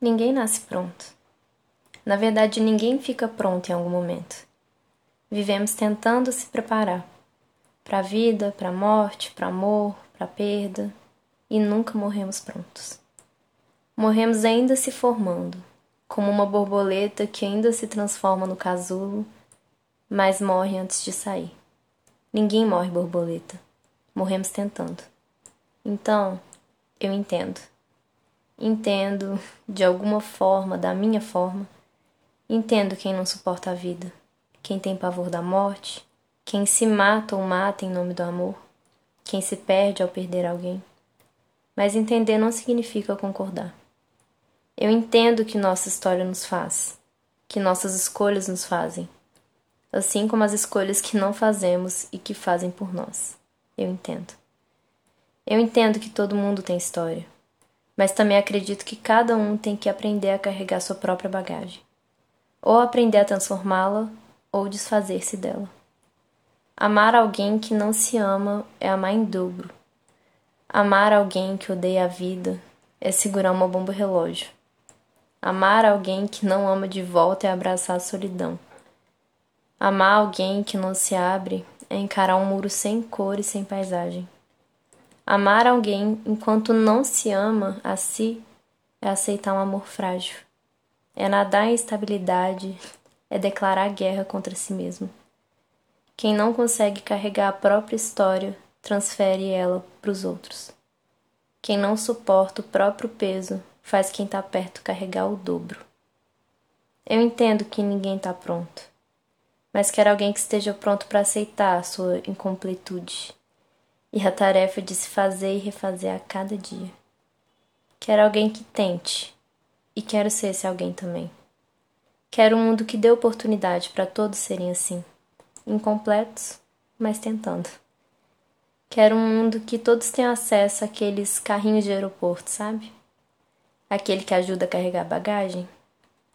Ninguém nasce pronto. Na verdade, ninguém fica pronto em algum momento. Vivemos tentando se preparar para a vida, para a morte, para amor, para a perda, e nunca morremos prontos. Morremos ainda se formando, como uma borboleta que ainda se transforma no casulo, mas morre antes de sair. Ninguém morre borboleta. Morremos tentando. Então, eu entendo entendo de alguma forma, da minha forma, entendo quem não suporta a vida, quem tem pavor da morte, quem se mata ou mata em nome do amor, quem se perde ao perder alguém. Mas entender não significa concordar. Eu entendo que nossa história nos faz, que nossas escolhas nos fazem, assim como as escolhas que não fazemos e que fazem por nós. Eu entendo. Eu entendo que todo mundo tem história mas também acredito que cada um tem que aprender a carregar sua própria bagagem, ou aprender a transformá-la, ou desfazer-se dela. Amar alguém que não se ama é amar em dobro. Amar alguém que odeia a vida é segurar uma bomba relógio. Amar alguém que não ama de volta é abraçar a solidão. Amar alguém que não se abre é encarar um muro sem cor e sem paisagem. Amar alguém enquanto não se ama a si é aceitar um amor frágil. É nadar em instabilidade, é declarar guerra contra si mesmo. Quem não consegue carregar a própria história transfere ela para os outros. Quem não suporta o próprio peso faz quem está perto carregar o dobro. Eu entendo que ninguém está pronto, mas quero alguém que esteja pronto para aceitar a sua incompletude e a tarefa de se fazer e refazer a cada dia. Quero alguém que tente, e quero ser esse alguém também. Quero um mundo que dê oportunidade para todos serem assim, incompletos, mas tentando. Quero um mundo que todos tenham acesso àqueles carrinhos de aeroporto, sabe? Aquele que ajuda a carregar bagagem,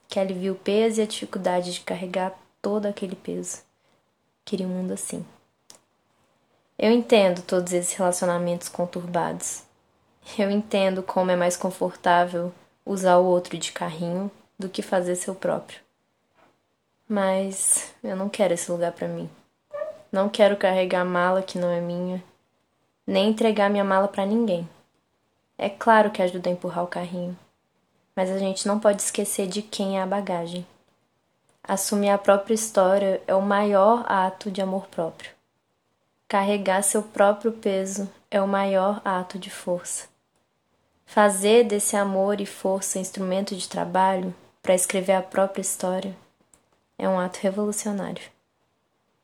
que alivia o peso e a dificuldade de carregar todo aquele peso. Queria um mundo assim. Eu entendo todos esses relacionamentos conturbados. Eu entendo como é mais confortável usar o outro de carrinho do que fazer seu próprio. Mas eu não quero esse lugar para mim. Não quero carregar mala que não é minha, nem entregar minha mala para ninguém. É claro que ajuda a empurrar o carrinho, mas a gente não pode esquecer de quem é a bagagem. Assumir a própria história é o maior ato de amor próprio. Carregar seu próprio peso é o maior ato de força. Fazer desse amor e força instrumento de trabalho para escrever a própria história é um ato revolucionário.